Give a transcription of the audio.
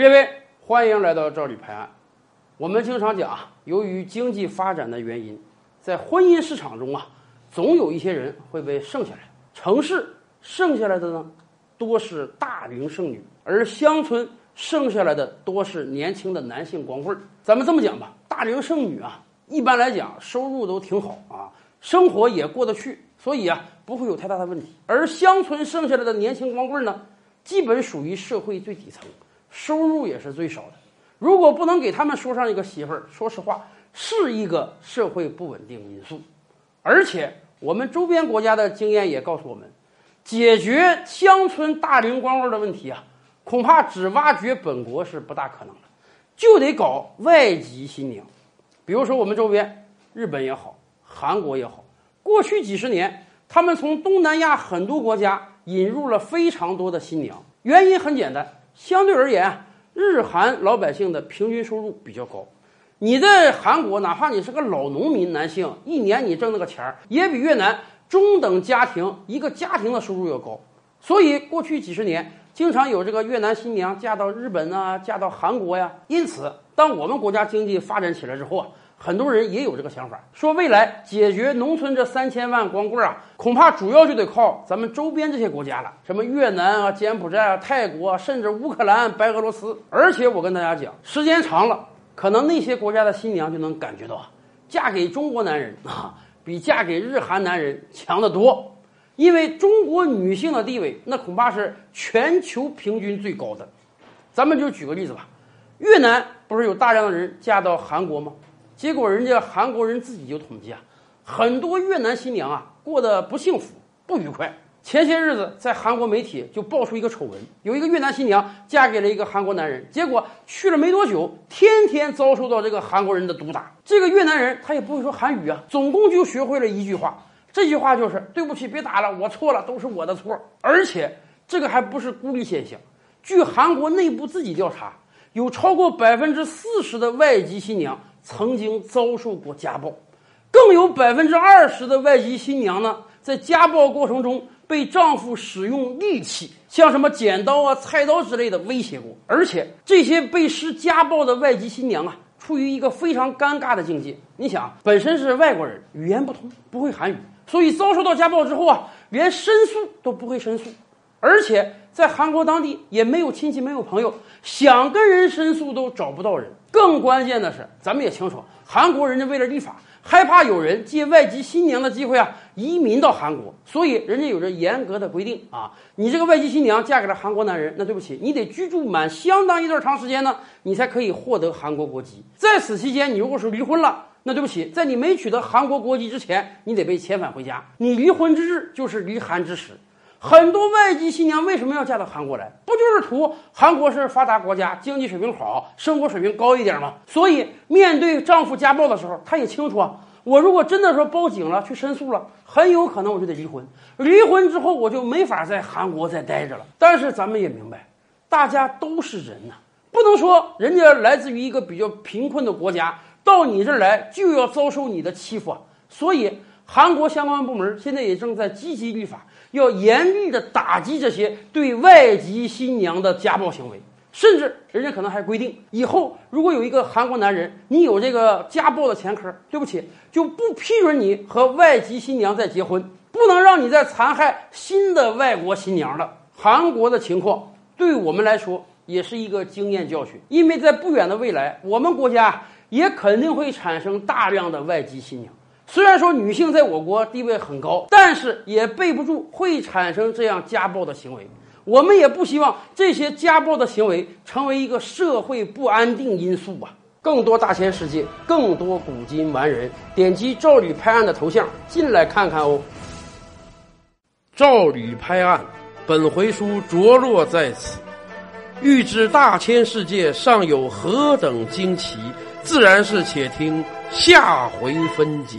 列位，欢迎来到赵李拍案。我们经常讲啊，由于经济发展的原因，在婚姻市场中啊，总有一些人会被剩下来。城市剩下来的呢，多是大龄剩女，而乡村剩下来的多是年轻的男性光棍儿。咱们这么讲吧，大龄剩女啊，一般来讲收入都挺好啊，生活也过得去，所以啊，不会有太大的问题。而乡村剩下来的年轻光棍儿呢，基本属于社会最底层，收入也是最少的。如果不能给他们说上一个媳妇儿，说实话，是一个社会不稳定因素。而且我们周边国家的经验也告诉我们，解决乡村大龄光棍的问题啊，恐怕只挖掘本国是不大可能的，就得搞外籍新娘。比如说我们周边，日本也好，韩国也好，过去几十年，他们从东南亚很多国家引入了非常多的新娘。原因很简单，相对而言，日韩老百姓的平均收入比较高。你在韩国，哪怕你是个老农民男性，一年你挣那个钱儿，也比越南中等家庭一个家庭的收入要高。所以过去几十年，经常有这个越南新娘嫁到日本啊，嫁到韩国呀。因此，当我们国家经济发展起来之后啊，很多人也有这个想法，说未来解决农村这三千万光棍啊，恐怕主要就得靠咱们周边这些国家了，什么越南啊、柬埔寨啊、泰国啊，甚至乌克兰、白俄罗斯。而且我跟大家讲，时间长了。可能那些国家的新娘就能感觉到，嫁给中国男人啊，比嫁给日韩男人强得多，因为中国女性的地位那恐怕是全球平均最高的。咱们就举个例子吧，越南不是有大量的人嫁到韩国吗？结果人家韩国人自己就统计啊，很多越南新娘啊过得不幸福、不愉快。前些日子，在韩国媒体就爆出一个丑闻，有一个越南新娘嫁给了一个韩国男人，结果去了没多久，天天遭受到这个韩国人的毒打。这个越南人他也不会说韩语啊，总共就学会了一句话，这句话就是“对不起，别打了，我错了，都是我的错”。而且这个还不是孤立现象，据韩国内部自己调查，有超过百分之四十的外籍新娘曾经遭受过家暴，更有百分之二十的外籍新娘呢，在家暴过程中。被丈夫使用利器，像什么剪刀啊、菜刀之类的威胁过，而且这些被施家暴的外籍新娘啊，处于一个非常尴尬的境界。你想，本身是外国人，语言不通，不会韩语，所以遭受到家暴之后啊，连申诉都不会申诉，而且在韩国当地也没有亲戚、没有朋友，想跟人申诉都找不到人。更关键的是，咱们也清楚，韩国人家为了立法。害怕有人借外籍新娘的机会啊移民到韩国，所以人家有着严格的规定啊。你这个外籍新娘嫁给了韩国男人，那对不起，你得居住满相当一段长时间呢，你才可以获得韩国国籍。在此期间，你如果是离婚了，那对不起，在你没取得韩国国籍之前，你得被遣返回家。你离婚之日就是离韩之时。很多外籍新娘为什么要嫁到韩国来？不就是图韩国是发达国家，经济水平好，生活水平高一点吗？所以面对丈夫家暴的时候，她也清楚啊，我如果真的说报警了，去申诉了，很有可能我就得离婚。离婚之后，我就没法在韩国再待着了。但是咱们也明白，大家都是人呐，不能说人家来自于一个比较贫困的国家，到你这儿来就要遭受你的欺负啊。所以韩国相关部门现在也正在积极立法。要严厉的打击这些对外籍新娘的家暴行为，甚至人家可能还规定，以后如果有一个韩国男人，你有这个家暴的前科，对不起，就不批准你和外籍新娘再结婚，不能让你再残害新的外国新娘了。韩国的情况对我们来说也是一个经验教训，因为在不远的未来，我们国家也肯定会产生大量的外籍新娘。虽然说女性在我国地位很高，但是也备不住会产生这样家暴的行为。我们也不希望这些家暴的行为成为一个社会不安定因素啊！更多大千世界，更多古今完人，点击赵吕拍案的头像进来看看哦。赵吕拍案，本回书着落在此。欲知大千世界尚有何等惊奇，自然是且听下回分解。